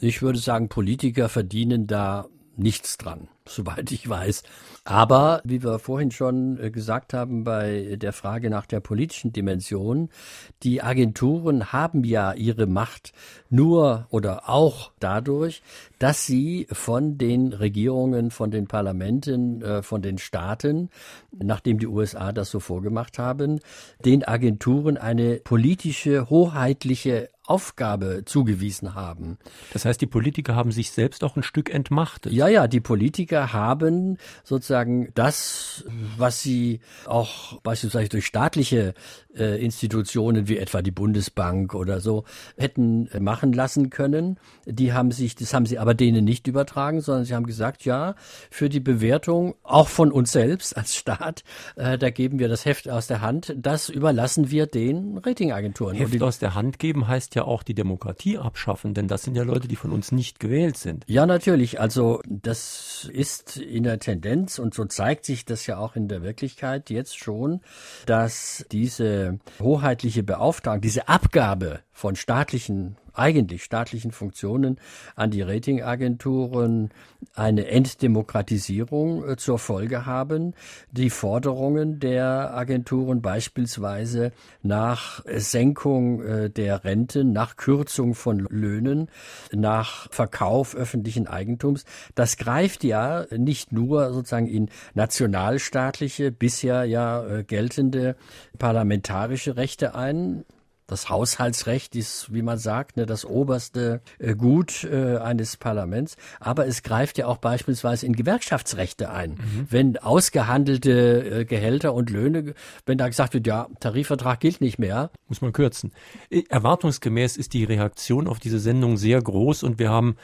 Ich würde sagen, Politiker verdienen da nichts dran, soweit ich weiß. Aber wie wir vorhin schon äh, gesagt haben bei der Frage nach der politischen Dimension, die Agenturen haben ja ihre Macht nur oder auch dadurch, dass sie von den Regierungen, von den Parlamenten, äh, von den Staaten, nachdem die USA das so vorgemacht haben, den Agenturen eine politische, hoheitliche Aufgabe zugewiesen haben. Das heißt, die Politiker haben sich selbst auch ein Stück entmachtet. Ja, ja, die Politiker haben sozusagen das, was sie auch beispielsweise durch staatliche äh, Institutionen wie etwa die Bundesbank oder so hätten machen lassen können. Die haben sich, das haben sie aber denen nicht übertragen, sondern sie haben gesagt, ja, für die Bewertung auch von uns selbst als Staat, äh, da geben wir das Heft aus der Hand. Das überlassen wir den Ratingagenturen. Heft aus der Hand geben heißt ja auch die Demokratie abschaffen, denn das sind ja Leute, die von uns nicht gewählt sind. Ja, natürlich. Also das ist in der Tendenz und so zeigt sich das ja auch in der Wirklichkeit jetzt schon, dass diese hoheitliche Beauftragung, diese Abgabe von staatlichen eigentlich staatlichen Funktionen an die Ratingagenturen eine Entdemokratisierung äh, zur Folge haben. Die Forderungen der Agenturen beispielsweise nach Senkung äh, der Renten, nach Kürzung von Löhnen, nach Verkauf öffentlichen Eigentums, das greift ja nicht nur sozusagen in nationalstaatliche, bisher ja äh, geltende parlamentarische Rechte ein, das Haushaltsrecht ist, wie man sagt, ne, das oberste äh, Gut äh, eines Parlaments. Aber es greift ja auch beispielsweise in Gewerkschaftsrechte ein. Mhm. Wenn ausgehandelte äh, Gehälter und Löhne, wenn da gesagt wird, ja, Tarifvertrag gilt nicht mehr. Muss man kürzen. Äh, erwartungsgemäß ist die Reaktion auf diese Sendung sehr groß und wir haben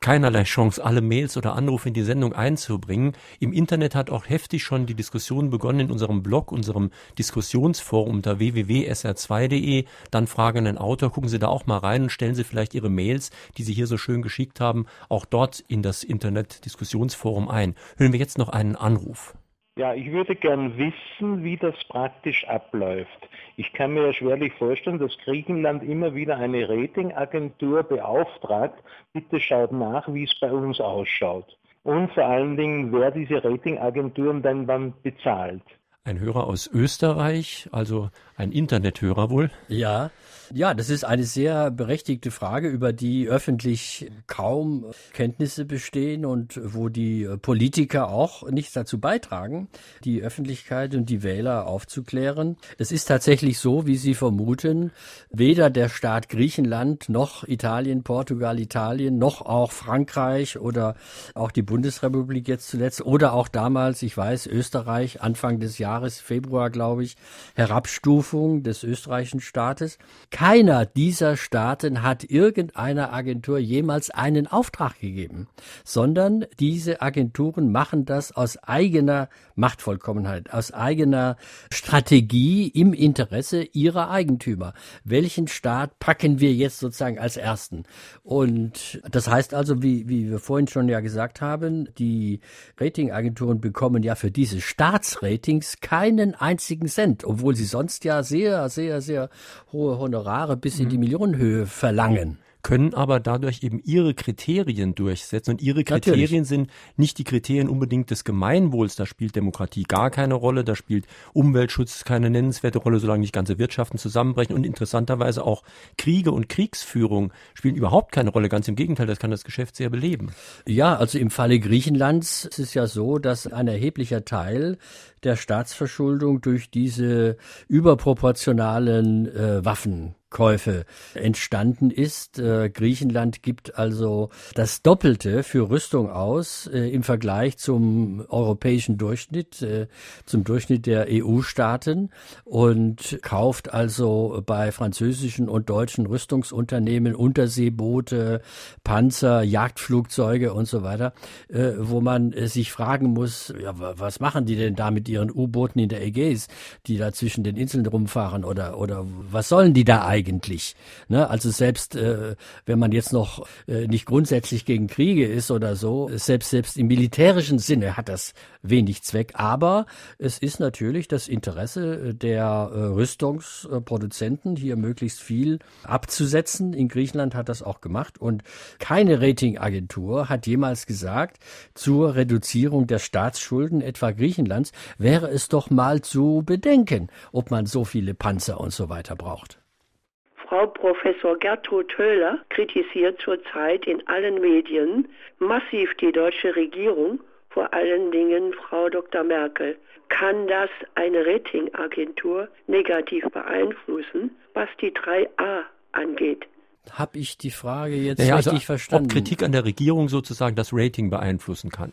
keinerlei Chance, alle Mails oder Anrufe in die Sendung einzubringen. Im Internet hat auch heftig schon die Diskussion begonnen in unserem Blog, unserem Diskussionsforum unter www.sr2.de. Dann Fragen den Autor. Gucken Sie da auch mal rein und stellen Sie vielleicht Ihre Mails, die Sie hier so schön geschickt haben, auch dort in das Internet-Diskussionsforum ein. Hören wir jetzt noch einen Anruf. Ja, ich würde gern wissen, wie das praktisch abläuft. Ich kann mir ja schwerlich vorstellen, dass Griechenland immer wieder eine Ratingagentur beauftragt. Bitte schaut nach, wie es bei uns ausschaut. Und vor allen Dingen, wer diese Ratingagenturen dann wann bezahlt. Ein Hörer aus Österreich, also ein Internethörer wohl? Ja, ja, das ist eine sehr berechtigte Frage, über die öffentlich kaum Kenntnisse bestehen und wo die Politiker auch nichts dazu beitragen, die Öffentlichkeit und die Wähler aufzuklären. Es ist tatsächlich so, wie Sie vermuten, weder der Staat Griechenland noch Italien, Portugal, Italien, noch auch Frankreich oder auch die Bundesrepublik jetzt zuletzt oder auch damals, ich weiß, Österreich Anfang des Jahres Jahres, Februar, glaube ich, Herabstufung des österreichischen Staates. Keiner dieser Staaten hat irgendeiner Agentur jemals einen Auftrag gegeben, sondern diese Agenturen machen das aus eigener Machtvollkommenheit, aus eigener Strategie im Interesse ihrer Eigentümer. Welchen Staat packen wir jetzt sozusagen als ersten? Und das heißt also, wie, wie wir vorhin schon ja gesagt haben, die Ratingagenturen bekommen ja für diese Staatsratings keinen einzigen Cent, obwohl sie sonst ja sehr, sehr, sehr hohe Honorare bis in die mhm. Millionenhöhe verlangen können aber dadurch eben ihre Kriterien durchsetzen. Und ihre Kriterien Natürlich. sind nicht die Kriterien unbedingt des Gemeinwohls. Da spielt Demokratie gar keine Rolle, da spielt Umweltschutz keine nennenswerte Rolle, solange nicht ganze Wirtschaften zusammenbrechen. Und interessanterweise auch Kriege und Kriegsführung spielen überhaupt keine Rolle. Ganz im Gegenteil, das kann das Geschäft sehr beleben. Ja, also im Falle Griechenlands ist es ja so, dass ein erheblicher Teil der Staatsverschuldung durch diese überproportionalen äh, Waffen Käufe entstanden ist. Äh, Griechenland gibt also das Doppelte für Rüstung aus äh, im Vergleich zum europäischen Durchschnitt, äh, zum Durchschnitt der EU-Staaten und kauft also bei französischen und deutschen Rüstungsunternehmen Unterseeboote, Panzer, Jagdflugzeuge und so weiter, äh, wo man sich fragen muss, ja, was machen die denn da mit ihren U-Booten in der Ägäis, die da zwischen den Inseln rumfahren oder, oder was sollen die da eigentlich? Ne? Also selbst äh, wenn man jetzt noch äh, nicht grundsätzlich gegen Kriege ist oder so, selbst selbst im militärischen Sinne hat das wenig Zweck. Aber es ist natürlich das Interesse der äh, Rüstungsproduzenten, hier möglichst viel abzusetzen. In Griechenland hat das auch gemacht und keine Ratingagentur hat jemals gesagt, zur Reduzierung der Staatsschulden etwa Griechenlands wäre es doch mal zu bedenken, ob man so viele Panzer und so weiter braucht. Frau Professor Gertrud Höhler kritisiert zurzeit in allen Medien massiv die deutsche Regierung, vor allen Dingen Frau Dr. Merkel. Kann das eine Ratingagentur negativ beeinflussen, was die 3a angeht? Habe ich die Frage jetzt ja, richtig also, verstanden? Ob Kritik an der Regierung sozusagen das Rating beeinflussen kann?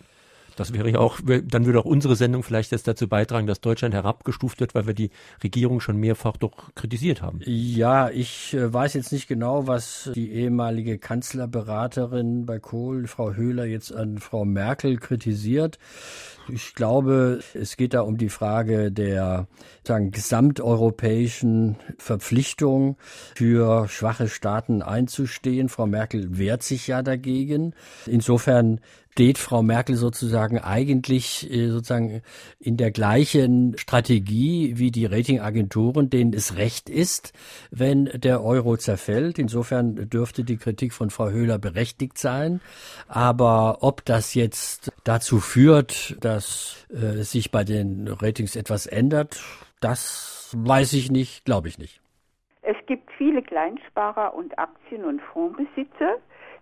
Das wäre ja auch, dann würde auch unsere Sendung vielleicht jetzt dazu beitragen, dass Deutschland herabgestuft wird, weil wir die Regierung schon mehrfach doch kritisiert haben. Ja, ich äh, weiß jetzt nicht genau, was die ehemalige Kanzlerberaterin bei Kohl, Frau Höhler, jetzt an Frau Merkel kritisiert. Ich glaube, es geht da um die Frage der sagen, gesamteuropäischen Verpflichtung für schwache Staaten einzustehen. Frau Merkel wehrt sich ja dagegen. Insofern steht Frau Merkel sozusagen eigentlich äh, sozusagen in der gleichen Strategie wie die Ratingagenturen, denen es recht ist, wenn der Euro zerfällt. Insofern dürfte die Kritik von Frau Höhler berechtigt sein. Aber ob das jetzt dazu führt, dass äh, sich bei den Ratings etwas ändert, das weiß ich nicht, glaube ich nicht. Es gibt viele Kleinsparer und Aktien- und Fondsbesitzer,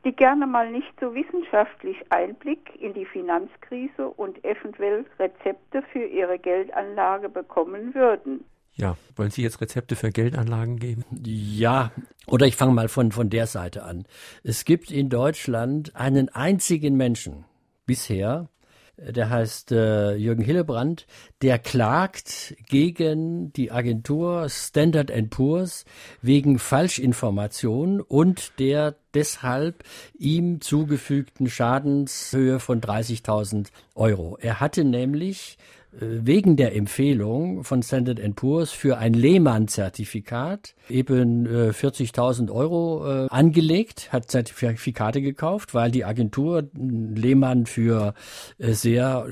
die gerne mal nicht so wissenschaftlich Einblick in die Finanzkrise und eventuell Rezepte für ihre Geldanlage bekommen würden. Ja, wollen Sie jetzt Rezepte für Geldanlagen geben? Ja, oder ich fange mal von, von der Seite an. Es gibt in Deutschland einen einzigen Menschen bisher, der heißt äh, Jürgen Hillebrand, der klagt gegen die Agentur Standard Poor's wegen Falschinformation und der deshalb ihm zugefügten Schadenshöhe von 30.000 Euro. Er hatte nämlich wegen der Empfehlung von Standard Poor's für ein Lehmann-Zertifikat. Eben äh, 40.000 Euro äh, angelegt, hat Zertifikate gekauft, weil die Agentur Lehmann für äh, sehr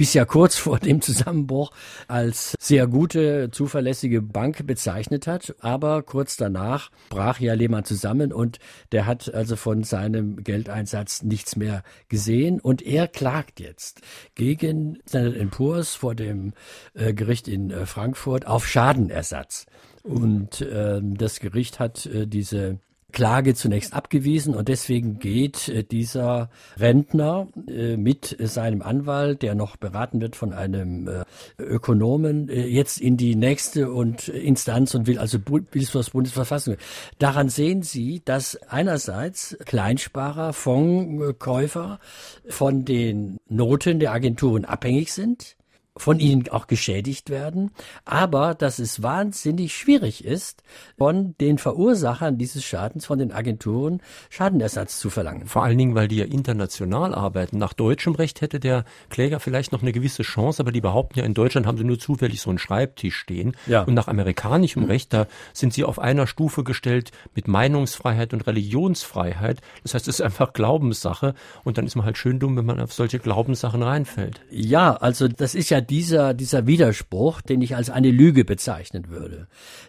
bis ja kurz vor dem Zusammenbruch als sehr gute, zuverlässige Bank bezeichnet hat. Aber kurz danach brach ja Lehmann zusammen und der hat also von seinem Geldeinsatz nichts mehr gesehen. Und er klagt jetzt gegen Standard Poor's vor dem äh, Gericht in äh, Frankfurt auf Schadenersatz. Und äh, das Gericht hat äh, diese Klage zunächst abgewiesen und deswegen geht äh, dieser Rentner äh, mit seinem Anwalt, der noch beraten wird von einem äh, Ökonomen, jetzt in die nächste und Instanz und will also will vor Bundesverfassung. Daran sehen Sie, dass einerseits Kleinsparer, Fondskäufer von den Noten der Agenturen abhängig sind von ihnen auch geschädigt werden, aber dass es wahnsinnig schwierig ist, von den Verursachern dieses Schadens, von den Agenturen, Schadenersatz zu verlangen. Vor allen Dingen, weil die ja international arbeiten. Nach deutschem Recht hätte der Kläger vielleicht noch eine gewisse Chance, aber die behaupten ja, in Deutschland haben sie nur zufällig so einen Schreibtisch stehen. Ja. Und nach amerikanischem Recht, da sind sie auf einer Stufe gestellt mit Meinungsfreiheit und Religionsfreiheit. Das heißt, es ist einfach Glaubenssache und dann ist man halt schön dumm, wenn man auf solche Glaubenssachen reinfällt. Ja, also das ist ja dieser, dieser Widerspruch, den ich als eine Lüge bezeichnen würde.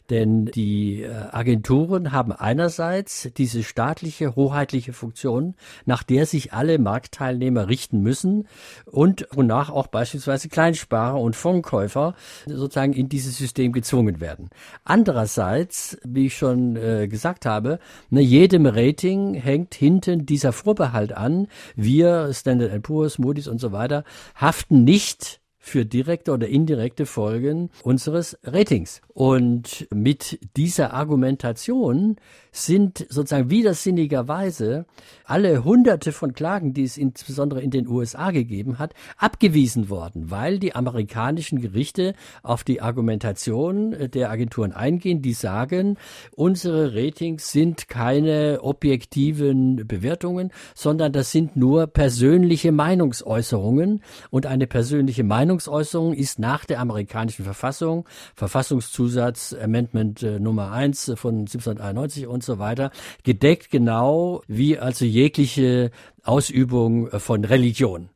Denn die äh, Agenturen haben einerseits diese staatliche, hoheitliche Funktion, nach der sich alle Marktteilnehmer richten müssen und wonach auch beispielsweise Kleinsparer und Fondskäufer sozusagen in dieses System gezwungen werden. Andererseits, wie ich schon äh, gesagt habe, ne, jedem Rating hängt hinten dieser Vorbehalt an. Wir, Standard Poor's, Moody's und so weiter, haften nicht für direkte oder indirekte Folgen unseres Ratings. Und mit dieser Argumentation sind sozusagen widersinnigerweise alle hunderte von Klagen, die es insbesondere in den USA gegeben hat, abgewiesen worden, weil die amerikanischen Gerichte auf die Argumentation der Agenturen eingehen, die sagen, unsere Ratings sind keine objektiven Bewertungen, sondern das sind nur persönliche Meinungsäußerungen. Und eine persönliche Meinungsäußerung ist nach der amerikanischen Verfassung, Verfassungszusatz Amendment äh, Nummer 1 von 1791 und so weiter, gedeckt genau wie also jegliche Ausübung von Religion.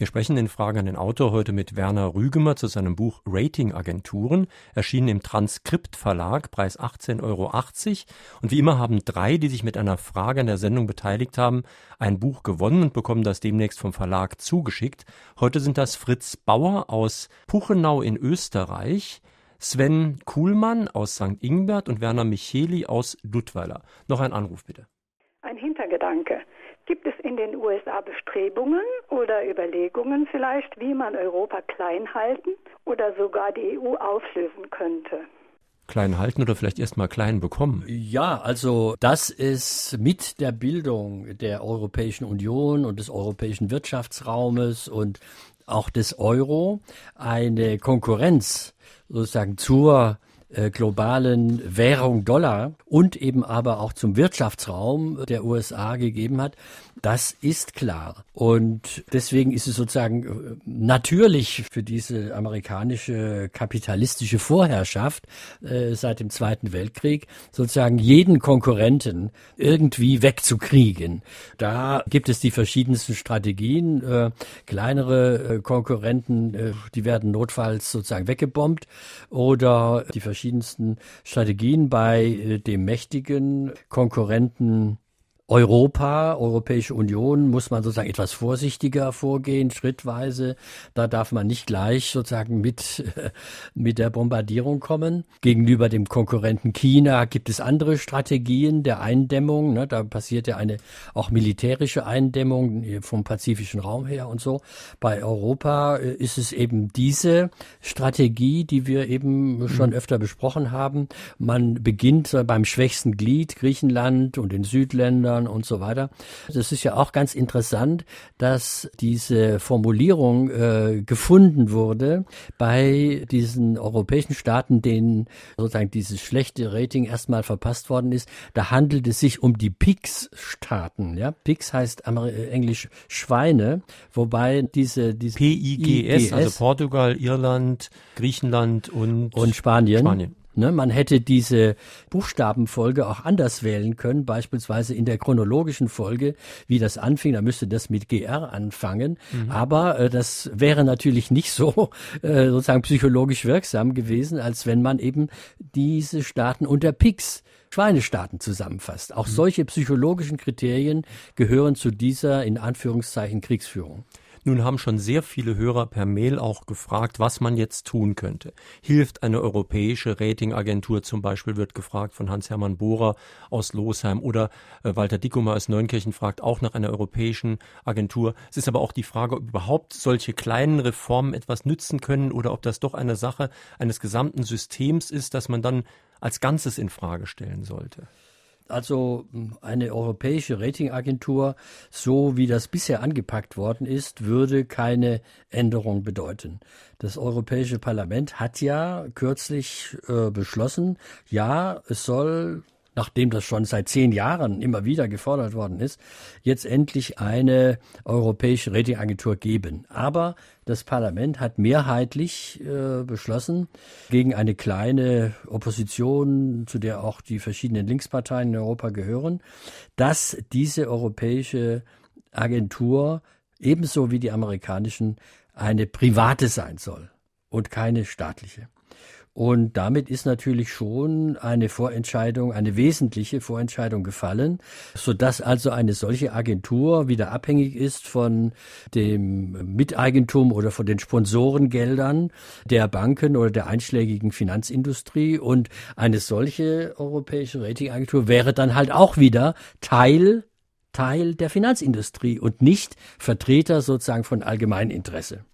Wir sprechen in Fragen an den Autor heute mit Werner Rügemer zu seinem Buch Ratingagenturen, erschienen im Transkript Verlag, Preis 18,80 Euro. Und wie immer haben drei, die sich mit einer Frage an der Sendung beteiligt haben, ein Buch gewonnen und bekommen das demnächst vom Verlag zugeschickt. Heute sind das Fritz Bauer aus Puchenau in Österreich, Sven Kuhlmann aus St. Ingbert und Werner Micheli aus Duttweiler. Noch ein Anruf bitte. Ein Hintergedanke. Gibt es in den USA Bestrebungen oder Überlegungen vielleicht, wie man Europa klein halten oder sogar die EU auflösen könnte? klein halten oder vielleicht erst mal klein bekommen? Ja, also das ist mit der Bildung der Europäischen Union und des europäischen Wirtschaftsraumes und auch des Euro eine Konkurrenz sozusagen zur äh, globalen Währung Dollar und eben aber auch zum Wirtschaftsraum der USA gegeben hat, das ist klar. Und deswegen ist es sozusagen äh, natürlich für diese amerikanische kapitalistische Vorherrschaft äh, seit dem Zweiten Weltkrieg sozusagen jeden Konkurrenten irgendwie wegzukriegen. Da gibt es die verschiedensten Strategien. Äh, kleinere äh, Konkurrenten, äh, die werden notfalls sozusagen weggebombt oder die verschiedensten Strategien bei äh, dem mächtigen Konkurrenten Europa, Europäische Union muss man sozusagen etwas vorsichtiger vorgehen, schrittweise. Da darf man nicht gleich sozusagen mit, mit der Bombardierung kommen. Gegenüber dem Konkurrenten China gibt es andere Strategien der Eindämmung. Ne? Da passiert ja eine auch militärische Eindämmung vom pazifischen Raum her und so. Bei Europa äh, ist es eben diese Strategie, die wir eben schon mhm. öfter besprochen haben. Man beginnt beim schwächsten Glied, Griechenland und den Südländern Ländern und so weiter. Das ist ja auch ganz interessant, dass diese Formulierung äh, gefunden wurde bei diesen europäischen Staaten, denen sozusagen dieses schlechte Rating erstmal verpasst worden ist. Da handelt es sich um die PIGS-Staaten. Ja? PIGS heißt äh, englisch Schweine, wobei diese, diese PIGS, also Portugal, Irland, Griechenland und, und Spanien. Spanien. Ne, man hätte diese Buchstabenfolge auch anders wählen können, beispielsweise in der chronologischen Folge, wie das anfing, da müsste das mit GR anfangen. Mhm. Aber äh, das wäre natürlich nicht so äh, sozusagen psychologisch wirksam gewesen, als wenn man eben diese Staaten unter PIX Schweinestaaten zusammenfasst. Auch mhm. solche psychologischen Kriterien gehören zu dieser in Anführungszeichen Kriegsführung. Nun haben schon sehr viele Hörer per Mail auch gefragt, was man jetzt tun könnte. Hilft eine europäische Ratingagentur zum Beispiel, wird gefragt von Hans-Hermann Bohrer aus Losheim oder äh, Walter Dickumer aus Neunkirchen fragt auch nach einer europäischen Agentur. Es ist aber auch die Frage, ob überhaupt solche kleinen Reformen etwas nützen können oder ob das doch eine Sache eines gesamten Systems ist, das man dann als Ganzes in Frage stellen sollte. Also eine europäische Ratingagentur, so wie das bisher angepackt worden ist, würde keine Änderung bedeuten. Das Europäische Parlament hat ja kürzlich äh, beschlossen, ja, es soll nachdem das schon seit zehn Jahren immer wieder gefordert worden ist, jetzt endlich eine europäische Ratingagentur geben. Aber das Parlament hat mehrheitlich äh, beschlossen, gegen eine kleine Opposition, zu der auch die verschiedenen Linksparteien in Europa gehören, dass diese europäische Agentur ebenso wie die amerikanischen eine private sein soll und keine staatliche. Und damit ist natürlich schon eine Vorentscheidung, eine wesentliche Vorentscheidung gefallen, so dass also eine solche Agentur wieder abhängig ist von dem Miteigentum oder von den Sponsorengeldern der Banken oder der einschlägigen Finanzindustrie. Und eine solche europäische Ratingagentur wäre dann halt auch wieder Teil Teil der Finanzindustrie und nicht Vertreter sozusagen von Allgemeininteresse.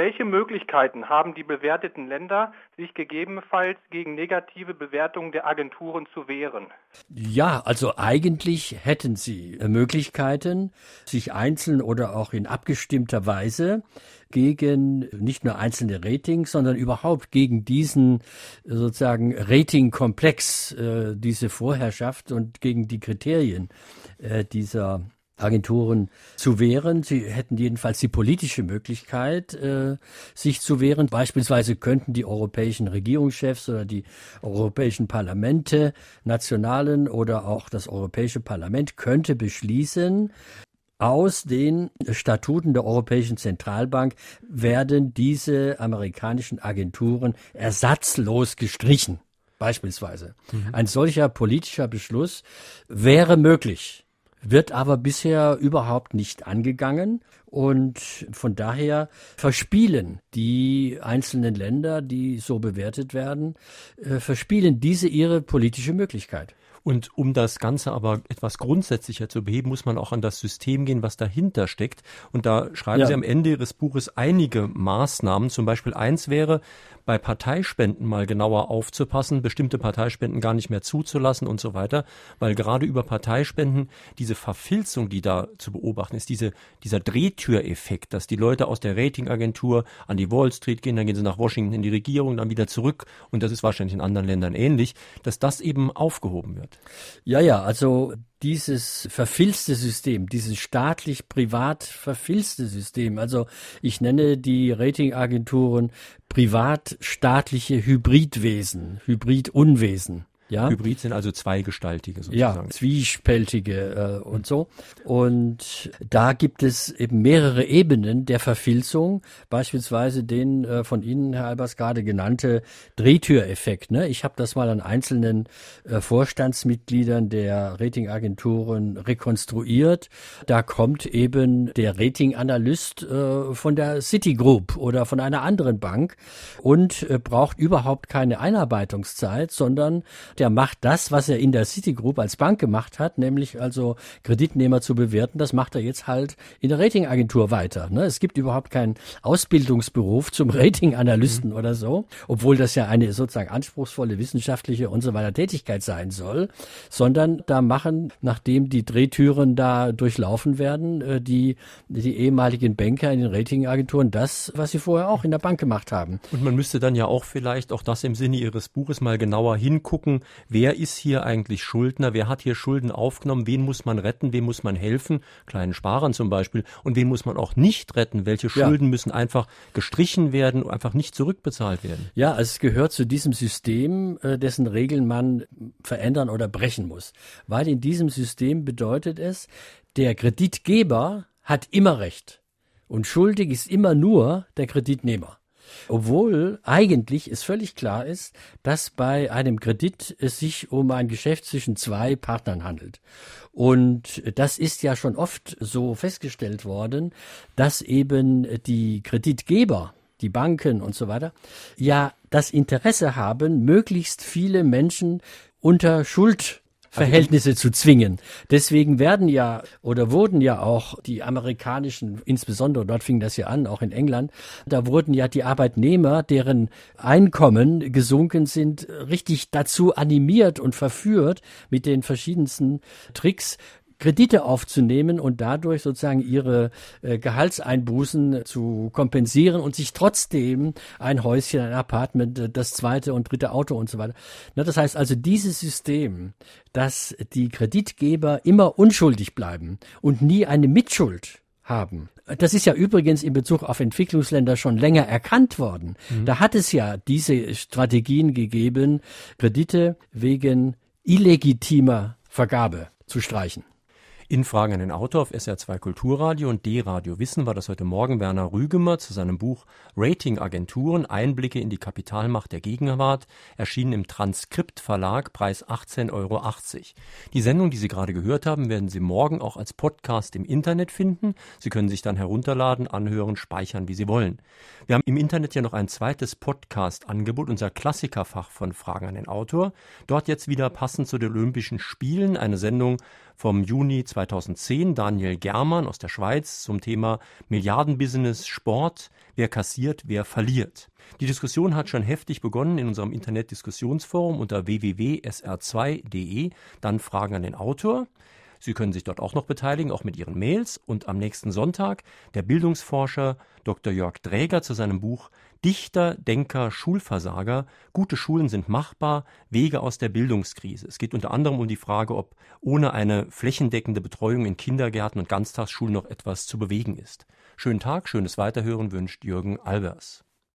Welche Möglichkeiten haben die bewerteten Länder, sich gegebenenfalls gegen negative Bewertungen der Agenturen zu wehren? Ja, also eigentlich hätten sie Möglichkeiten, sich einzeln oder auch in abgestimmter Weise gegen nicht nur einzelne Ratings, sondern überhaupt gegen diesen sozusagen Ratingkomplex, äh, diese Vorherrschaft und gegen die Kriterien äh, dieser Agenturen zu wehren. Sie hätten jedenfalls die politische Möglichkeit, äh, sich zu wehren. Beispielsweise könnten die europäischen Regierungschefs oder die europäischen Parlamente, nationalen oder auch das Europäische Parlament könnte beschließen, aus den Statuten der Europäischen Zentralbank werden diese amerikanischen Agenturen ersatzlos gestrichen. Beispielsweise. Mhm. Ein solcher politischer Beschluss wäre möglich wird aber bisher überhaupt nicht angegangen. Und von daher verspielen die einzelnen Länder, die so bewertet werden, äh, verspielen diese ihre politische Möglichkeit. Und um das Ganze aber etwas grundsätzlicher zu beheben, muss man auch an das System gehen, was dahinter steckt. Und da schreiben ja. Sie am Ende Ihres Buches einige Maßnahmen. Zum Beispiel eins wäre, bei Parteispenden mal genauer aufzupassen, bestimmte Parteispenden gar nicht mehr zuzulassen und so weiter, weil gerade über Parteispenden diese Verfilzung, die da zu beobachten ist, diese, dieser Drehtüreffekt, dass die Leute aus der Ratingagentur an die Wall Street gehen, dann gehen sie nach Washington in die Regierung, dann wieder zurück und das ist wahrscheinlich in anderen Ländern ähnlich, dass das eben aufgehoben wird. Ja, ja, also dieses verfilzte System, dieses staatlich-privat verfilzte System, also ich nenne die Ratingagenturen privat-staatliche Hybridwesen, Hybridunwesen. Ja? Hybrid sind also zweigestaltige sozusagen. Ja, zwiespältige äh, und so. Und da gibt es eben mehrere Ebenen der Verfilzung, beispielsweise den äh, von Ihnen, Herr Albers, gerade genannte Drehtüreffekt. Ne? Ich habe das mal an einzelnen äh, Vorstandsmitgliedern der Ratingagenturen rekonstruiert. Da kommt eben der Ratinganalyst äh, von der Citigroup oder von einer anderen Bank und äh, braucht überhaupt keine Einarbeitungszeit, sondern der macht das, was er in der Citigroup als Bank gemacht hat, nämlich also Kreditnehmer zu bewerten, das macht er jetzt halt in der Ratingagentur weiter. Ne? Es gibt überhaupt keinen Ausbildungsberuf zum Ratinganalysten mhm. oder so, obwohl das ja eine sozusagen anspruchsvolle wissenschaftliche und so weiter Tätigkeit sein soll, sondern da machen, nachdem die Drehtüren da durchlaufen werden, äh, die, die ehemaligen Banker in den Ratingagenturen das, was sie vorher auch in der Bank gemacht haben. Und man müsste dann ja auch vielleicht auch das im Sinne Ihres Buches mal genauer hingucken, wer ist hier eigentlich Schuldner, wer hat hier Schulden aufgenommen, wen muss man retten, wem muss man helfen, kleinen Sparern zum Beispiel, und wen muss man auch nicht retten, welche Schulden ja. müssen einfach gestrichen werden, einfach nicht zurückbezahlt werden. Ja, also es gehört zu diesem System, äh, dessen Regeln man verändern oder brechen muss. Weil in diesem System bedeutet es, der Kreditgeber hat immer Recht und schuldig ist immer nur der Kreditnehmer. Obwohl eigentlich es völlig klar ist, dass bei einem Kredit es sich um ein Geschäft zwischen zwei Partnern handelt. Und das ist ja schon oft so festgestellt worden, dass eben die Kreditgeber, die Banken und so weiter, ja das Interesse haben, möglichst viele Menschen unter Schuld Verhältnisse zu zwingen. Deswegen werden ja oder wurden ja auch die amerikanischen, insbesondere dort fing das ja an, auch in England, da wurden ja die Arbeitnehmer, deren Einkommen gesunken sind, richtig dazu animiert und verführt mit den verschiedensten Tricks, Kredite aufzunehmen und dadurch sozusagen ihre äh, Gehaltseinbußen zu kompensieren und sich trotzdem ein Häuschen, ein Apartment, äh, das zweite und dritte Auto und so weiter. Na, das heißt also, dieses System, dass die Kreditgeber immer unschuldig bleiben und nie eine Mitschuld haben. Das ist ja übrigens in Bezug auf Entwicklungsländer schon länger erkannt worden. Mhm. Da hat es ja diese Strategien gegeben, Kredite wegen illegitimer Vergabe zu streichen. In Fragen an den Autor auf SR2 Kulturradio und D-Radio Wissen war das heute Morgen Werner Rügemer zu seinem Buch Ratingagenturen Einblicke in die Kapitalmacht der Gegenwart, erschienen im Transkript Verlag, Preis 18,80 Euro. Die Sendung, die Sie gerade gehört haben, werden Sie morgen auch als Podcast im Internet finden. Sie können sich dann herunterladen, anhören, speichern, wie Sie wollen. Wir haben im Internet ja noch ein zweites Podcast-Angebot, unser Klassikerfach von Fragen an den Autor. Dort jetzt wieder passend zu den Olympischen Spielen eine Sendung vom Juni 2010 Daniel Germann aus der Schweiz zum Thema Milliardenbusiness Sport, wer kassiert, wer verliert. Die Diskussion hat schon heftig begonnen in unserem Internetdiskussionsforum unter www.sr2.de, dann Fragen an den Autor. Sie können sich dort auch noch beteiligen, auch mit Ihren Mails. Und am nächsten Sonntag der Bildungsforscher Dr. Jörg Dräger zu seinem Buch Dichter, Denker, Schulversager. Gute Schulen sind machbar. Wege aus der Bildungskrise. Es geht unter anderem um die Frage, ob ohne eine flächendeckende Betreuung in Kindergärten und Ganztagsschulen noch etwas zu bewegen ist. Schönen Tag, schönes Weiterhören wünscht Jürgen Albers.